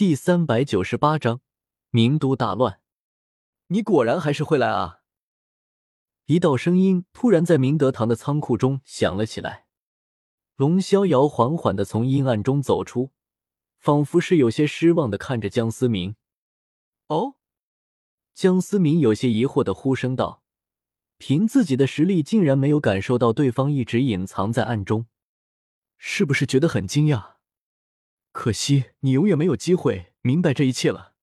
第三百九十八章，名都大乱。你果然还是会来啊！一道声音突然在明德堂的仓库中响了起来。龙逍遥缓缓的从阴暗中走出，仿佛是有些失望的看着江思明。哦，江思明有些疑惑的呼声道：“凭自己的实力，竟然没有感受到对方一直隐藏在暗中，是不是觉得很惊讶？”可惜你永远没有机会明白这一切了。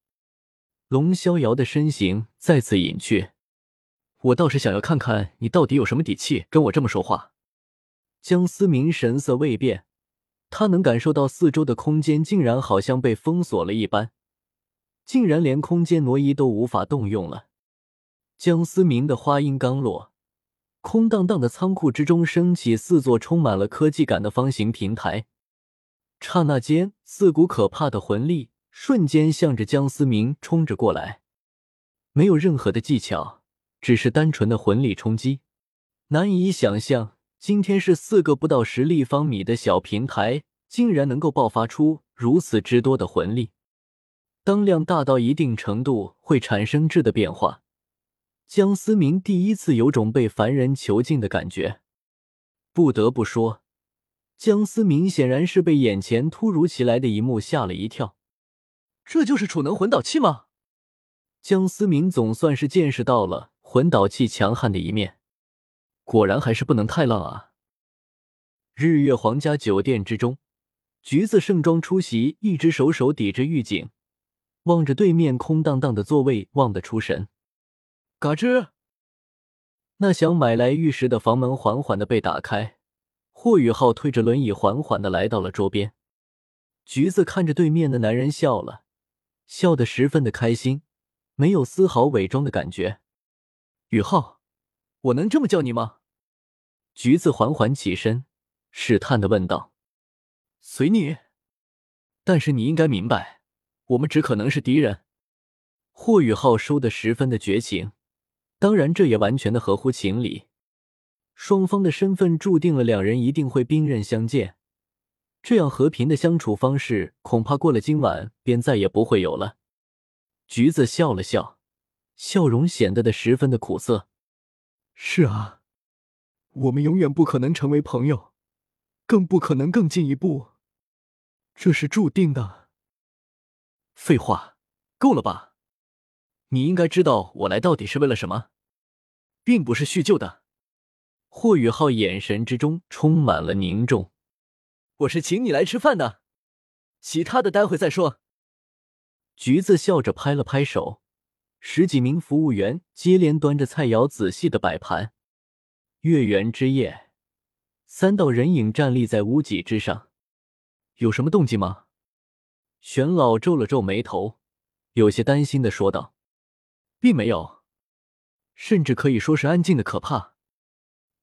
龙逍遥的身形再次隐去，我倒是想要看看你到底有什么底气跟我这么说话。江思明神色未变，他能感受到四周的空间竟然好像被封锁了一般，竟然连空间挪移都无法动用了。江思明的话音刚落，空荡荡的仓库之中升起四座充满了科技感的方形平台。刹那间，四股可怕的魂力瞬间向着江思明冲着过来，没有任何的技巧，只是单纯的魂力冲击。难以想象，今天是四个不到十立方米的小平台，竟然能够爆发出如此之多的魂力。当量大到一定程度，会产生质的变化。江思明第一次有种被凡人囚禁的感觉。不得不说。江思明显然是被眼前突如其来的一幕吓了一跳，这就是储能魂导器吗？江思明总算是见识到了魂导器强悍的一面，果然还是不能太浪啊！日月皇家酒店之中，橘子盛装出席，一只手手抵着狱警，望着对面空荡荡的座位，望得出神。嘎吱，那想买来玉石的房门缓缓的被打开。霍雨浩推着轮椅缓缓的来到了桌边，橘子看着对面的男人笑了，笑得十分的开心，没有丝毫伪装的感觉。雨浩，我能这么叫你吗？橘子缓缓起身，试探的问道。随你，但是你应该明白，我们只可能是敌人。霍雨浩说的十分的绝情，当然这也完全的合乎情理。双方的身份注定了两人一定会兵刃相见，这样和平的相处方式恐怕过了今晚便再也不会有了。橘子笑了笑，笑容显得的十分的苦涩。是啊，我们永远不可能成为朋友，更不可能更进一步，这是注定的。废话，够了吧？你应该知道我来到底是为了什么，并不是叙旧的。霍雨浩眼神之中充满了凝重。我是请你来吃饭的，其他的待会再说。橘子笑着拍了拍手，十几名服务员接连端着菜肴仔细的摆盘。月圆之夜，三道人影站立在屋脊之上，有什么动静吗？玄老皱了皱眉头，有些担心的说道：“并没有，甚至可以说是安静的可怕。”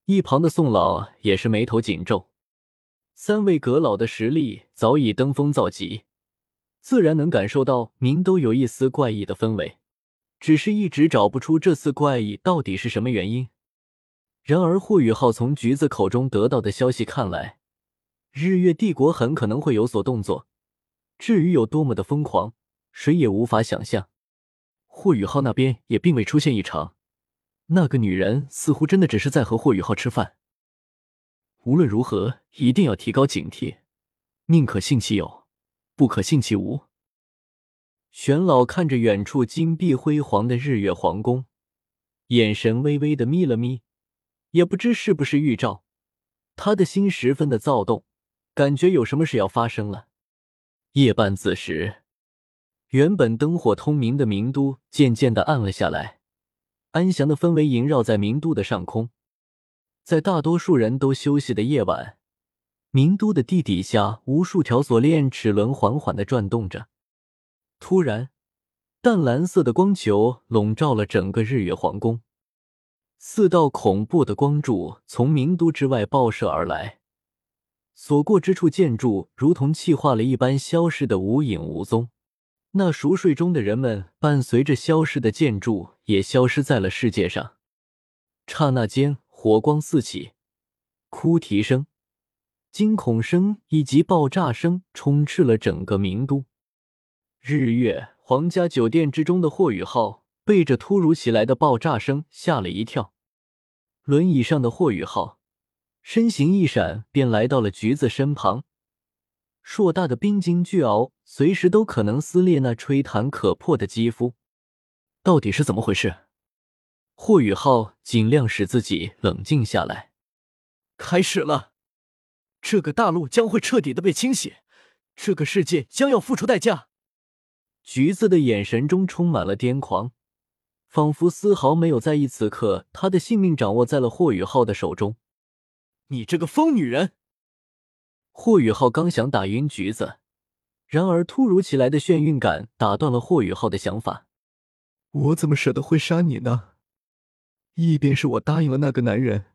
一旁的宋老也是眉头紧皱，三位阁老的实力早已登峰造极，自然能感受到您都有一丝怪异的氛围，只是一直找不出这次怪异到底是什么原因。然而霍雨浩从橘子口中得到的消息看来，日月帝国很可能会有所动作，至于有多么的疯狂，谁也无法想象。霍雨浩那边也并未出现异常。那个女人似乎真的只是在和霍雨浩吃饭。无论如何，一定要提高警惕，宁可信其有，不可信其无。玄老看着远处金碧辉煌的日月皇宫，眼神微微的眯了眯，也不知是不是预兆，他的心十分的躁动，感觉有什么事要发生了。夜半子时，原本灯火通明的明都渐渐的暗了下来。安详的氛围萦绕在名都的上空，在大多数人都休息的夜晚，名都的地底下，无数条锁链齿轮缓缓的转动着。突然，淡蓝色的光球笼罩了整个日月皇宫，四道恐怖的光柱从名都之外爆射而来，所过之处建筑如同气化了一般，消失的无影无踪。那熟睡中的人们，伴随着消失的建筑，也消失在了世界上。刹那间，火光四起，哭啼声、惊恐声以及爆炸声充斥了整个名都。日月皇家酒店之中的霍雨浩被这突如其来的爆炸声吓了一跳。轮椅上的霍雨浩身形一闪，便来到了橘子身旁。硕大的冰晶巨鳌随时都可能撕裂那吹弹可破的肌肤。到底是怎么回事？霍雨浩尽量使自己冷静下来。开始了，这个大陆将会彻底的被清洗，这个世界将要付出代价。橘子的眼神中充满了癫狂，仿佛丝毫没有在意此刻他的性命掌握在了霍雨浩的手中。你这个疯女人！霍雨浩刚想打晕橘子，然而突如其来的眩晕感打断了霍雨浩的想法。我怎么舍得会杀你呢？一边是我答应了那个男人，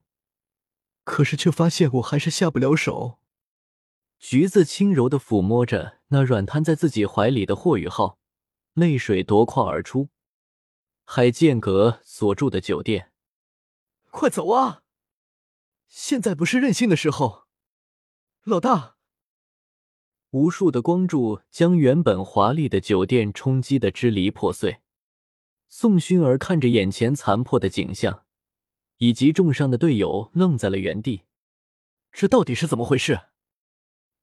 可是却发现我还是下不了手。橘子轻柔的抚摸着那软瘫在自己怀里的霍雨浩，泪水夺眶而出。海剑阁所住的酒店，快走啊！现在不是任性的时候。老大，无数的光柱将原本华丽的酒店冲击的支离破碎。宋薰儿看着眼前残破的景象，以及重伤的队友，愣在了原地。这到底是怎么回事？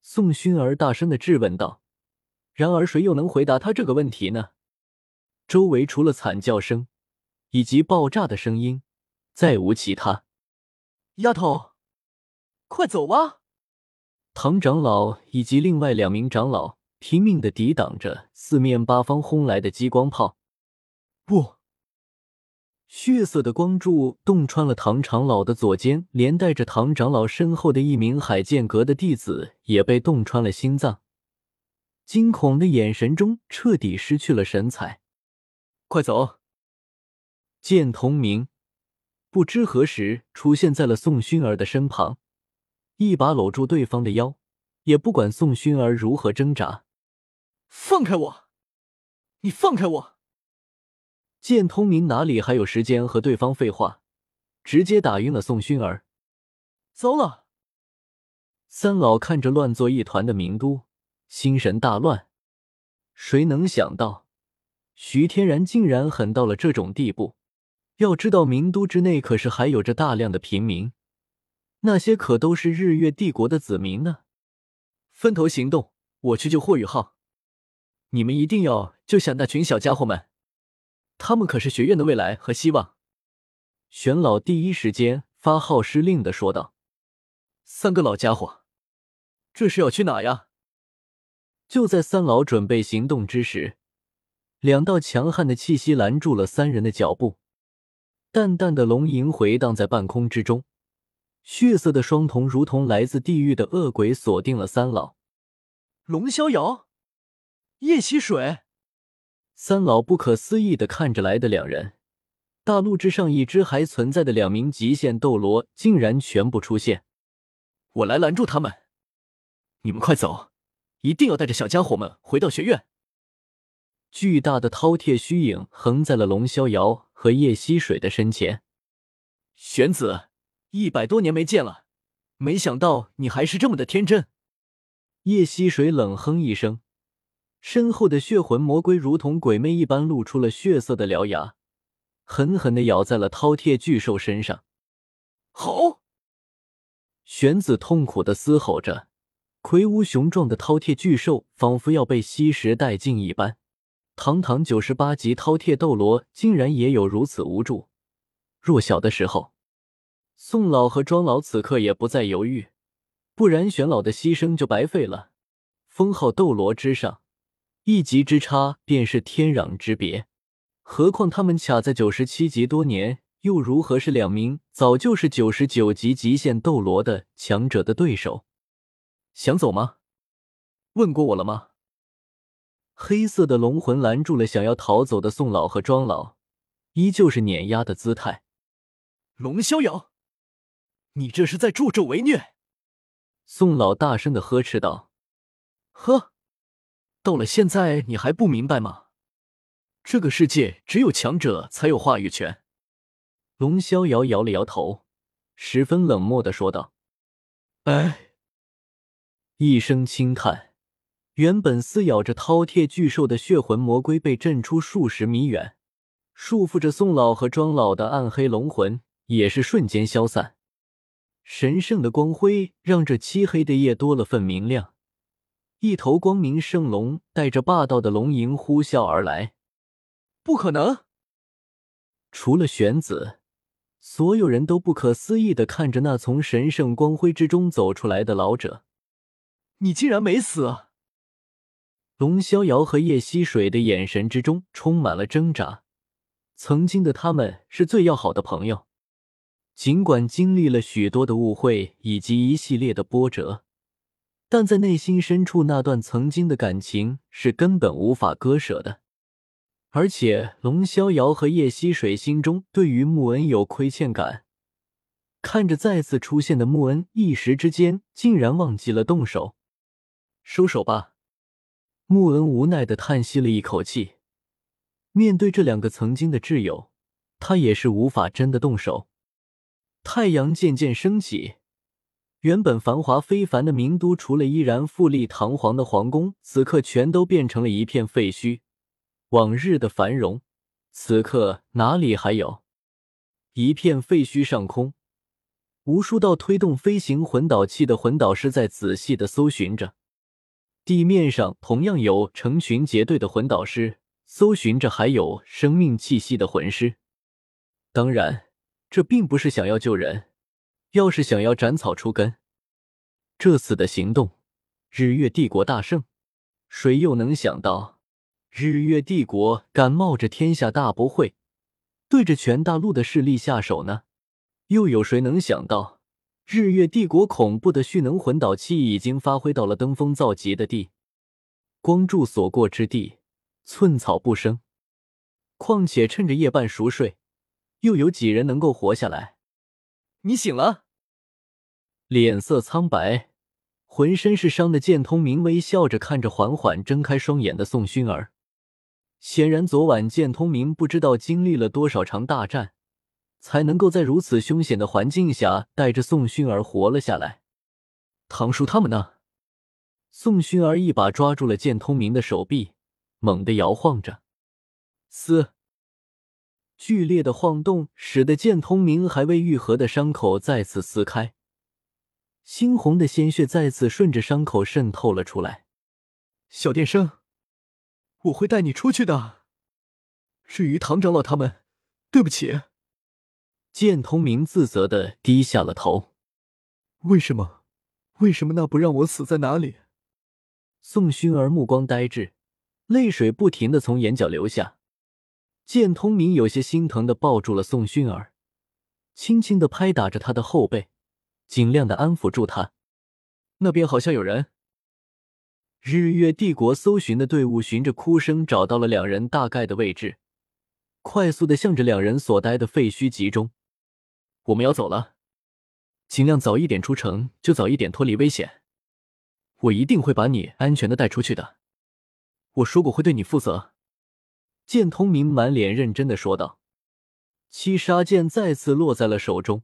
宋薰儿大声的质问道。然而，谁又能回答他这个问题呢？周围除了惨叫声以及爆炸的声音，再无其他。丫头，快走吧！唐长老以及另外两名长老拼命的抵挡着四面八方轰来的激光炮。不，血色的光柱洞穿了唐长老的左肩，连带着唐长老身后的一名海剑阁的弟子也被洞穿了心脏，惊恐的眼神中彻底失去了神采。快走！剑同明不知何时出现在了宋薰儿的身旁。一把搂住对方的腰，也不管宋薰儿如何挣扎。放开我！你放开我！见通明哪里还有时间和对方废话，直接打晕了宋薰儿。糟了！三老看着乱作一团的名都，心神大乱。谁能想到，徐天然竟然狠到了这种地步？要知道，名都之内可是还有着大量的平民。那些可都是日月帝国的子民呢！分头行动，我去救霍雨浩。你们一定要救下那群小家伙们，他们可是学院的未来和希望。玄老第一时间发号施令的说道：“三个老家伙，这是要去哪呀？”就在三老准备行动之时，两道强悍的气息拦住了三人的脚步，淡淡的龙吟回荡在半空之中。血色的双瞳如同来自地狱的恶鬼，锁定了三老。龙逍遥、叶溪水，三老不可思议的看着来的两人。大陆之上已知还存在的两名极限斗罗，竟然全部出现。我来拦住他们！你们快走，一定要带着小家伙们回到学院。巨大的饕餮虚影横在了龙逍遥和叶溪水的身前。玄子。一百多年没见了，没想到你还是这么的天真。叶溪水冷哼一声，身后的血魂魔龟如同鬼魅一般露出了血色的獠牙，狠狠的咬在了饕餮巨兽身上。吼！玄子痛苦的嘶吼着，魁梧雄壮的饕餮巨兽仿佛要被吸食殆尽一般。堂堂九十八级饕餮斗罗，竟然也有如此无助、弱小的时候。宋老和庄老此刻也不再犹豫，不然玄老的牺牲就白费了。封号斗罗之上，一级之差便是天壤之别。何况他们卡在九十七级多年，又如何是两名早就是九十九级极限斗罗的强者的对手？想走吗？问过我了吗？黑色的龙魂拦住了想要逃走的宋老和庄老，依旧是碾压的姿态。龙逍遥。你这是在助纣为虐！宋老大声的呵斥道：“呵，到了现在你还不明白吗？这个世界只有强者才有话语权。”龙逍遥摇了摇头，十分冷漠的说道：“哎。”一声轻叹，原本撕咬着饕餮巨兽的血魂魔龟被震出数十米远，束缚着宋老和庄老的暗黑龙魂也是瞬间消散。神圣的光辉让这漆黑的夜多了份明亮。一头光明圣龙带着霸道的龙吟呼啸而来。不可能！除了玄子，所有人都不可思议的看着那从神圣光辉之中走出来的老者。你竟然没死！龙逍遥和叶溪水的眼神之中充满了挣扎。曾经的他们是最要好的朋友，尽管经历了许多的误会以及一系列的波折，但在内心深处，那段曾经的感情是根本无法割舍的。而且，龙逍遥和叶溪水心中对于穆恩有亏欠感，看着再次出现的穆恩，一时之间竟然忘记了动手。收手吧。穆恩无奈的叹息了一口气，面对这两个曾经的挚友，他也是无法真的动手。太阳渐渐升起，原本繁华非凡的名都，除了依然富丽堂皇的皇宫，此刻全都变成了一片废墟。往日的繁荣，此刻哪里还有？一片废墟上空，无数道推动飞行魂导器的魂导师在仔细的搜寻着。地面上同样有成群结队的魂导师搜寻着，还有生命气息的魂师。当然，这并不是想要救人，要是想要斩草除根。这次的行动，日月帝国大胜，谁又能想到，日月帝国敢冒着天下大不讳，对着全大陆的势力下手呢？又有谁能想到？日月帝国恐怖的蓄能魂导器已经发挥到了登峰造极的地，光柱所过之地，寸草不生。况且趁着夜半熟睡，又有几人能够活下来？你醒了，脸色苍白，浑身是伤的剑通明微笑着看着缓缓睁开双眼的宋薰儿。显然，昨晚剑通明不知道经历了多少场大战。才能够在如此凶险的环境下带着宋薰儿活了下来。唐叔他们呢？宋薰儿一把抓住了剑通明的手臂，猛地摇晃着，撕！剧烈的晃动使得剑通明还未愈合的伤口再次撕开，猩红的鲜血再次顺着伤口渗透了出来。小电生，我会带你出去的。至于唐长老他们，对不起。剑通明自责的低下了头。为什么？为什么那不让我死在哪里？宋薰儿目光呆滞，泪水不停的从眼角流下。剑通明有些心疼的抱住了宋薰儿，轻轻的拍打着她的后背，尽量的安抚住她。那边好像有人。日月帝国搜寻的队伍循着哭声找到了两人大概的位置，快速的向着两人所待的废墟集中。我们要走了，尽量早一点出城，就早一点脱离危险。我一定会把你安全的带出去的。我说过会对你负责。剑通明满脸认真的说道。七杀剑再次落在了手中，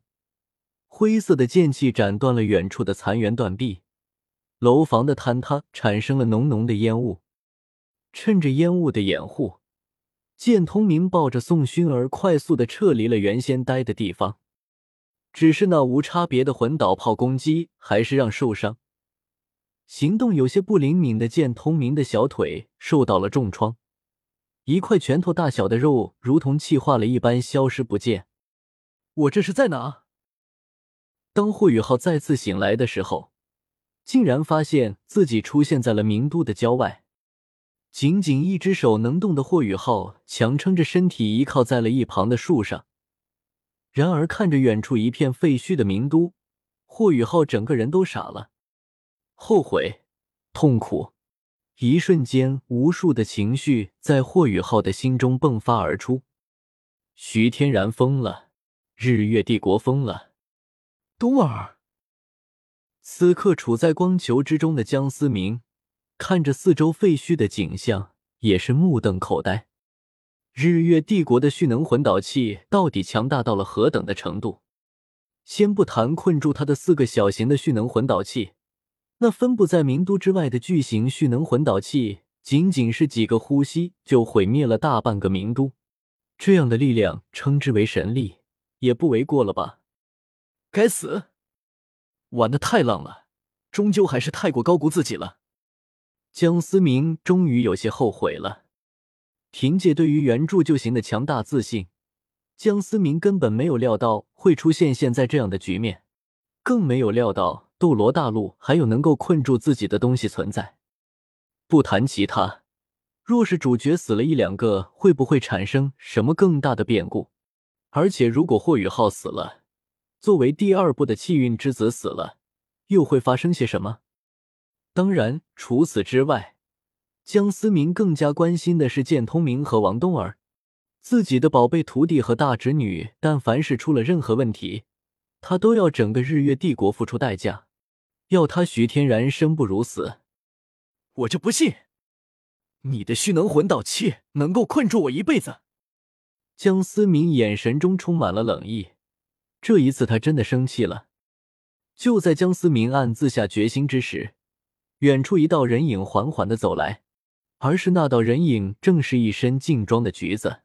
灰色的剑气斩断了远处的残垣断壁，楼房的坍塌产生了浓浓的烟雾。趁着烟雾的掩护，剑通明抱着宋薰儿快速的撤离了原先待的地方。只是那无差别的魂导炮攻击，还是让受伤、行动有些不灵敏的剑通明的小腿受到了重创，一块拳头大小的肉如同气化了一般消失不见。我这是在哪？当霍雨浩再次醒来的时候，竟然发现自己出现在了名都的郊外。仅仅一只手能动的霍雨浩强撑着身体，依靠在了一旁的树上。然而，看着远处一片废墟的名都，霍雨浩整个人都傻了。后悔、痛苦，一瞬间，无数的情绪在霍雨浩的心中迸发而出。徐天然疯了，日月帝国疯了。冬儿，此刻处在光球之中的江思明，看着四周废墟的景象，也是目瞪口呆。日月帝国的蓄能魂导器到底强大到了何等的程度？先不谈困住他的四个小型的蓄能魂导器，那分布在名都之外的巨型蓄能魂导器，仅仅是几个呼吸就毁灭了大半个名都。这样的力量，称之为神力，也不为过了吧？该死，玩的太浪了，终究还是太过高估自己了。江思明终于有些后悔了。凭借对于原著就行的强大自信，江思明根本没有料到会出现现在这样的局面，更没有料到斗罗大陆还有能够困住自己的东西存在。不谈其他，若是主角死了一两个，会不会产生什么更大的变故？而且如果霍雨浩死了，作为第二部的气运之子死了，又会发生些什么？当然，除此之外，江思明更加关心的是剑通明和王冬儿，自己的宝贝徒弟和大侄女。但凡是出了任何问题，他都要整个日月帝国付出代价，要他徐天然生不如死。我就不信，你的虚能魂导器能够困住我一辈子。江思明眼神中充满了冷意，这一次他真的生气了。就在江思明暗自下决心之时。远处一道人影缓缓的走来，而是那道人影正是一身劲装的橘子。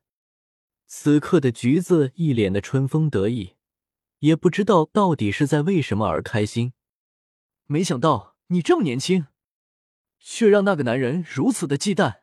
此刻的橘子一脸的春风得意，也不知道到底是在为什么而开心。没想到你这么年轻，却让那个男人如此的忌惮。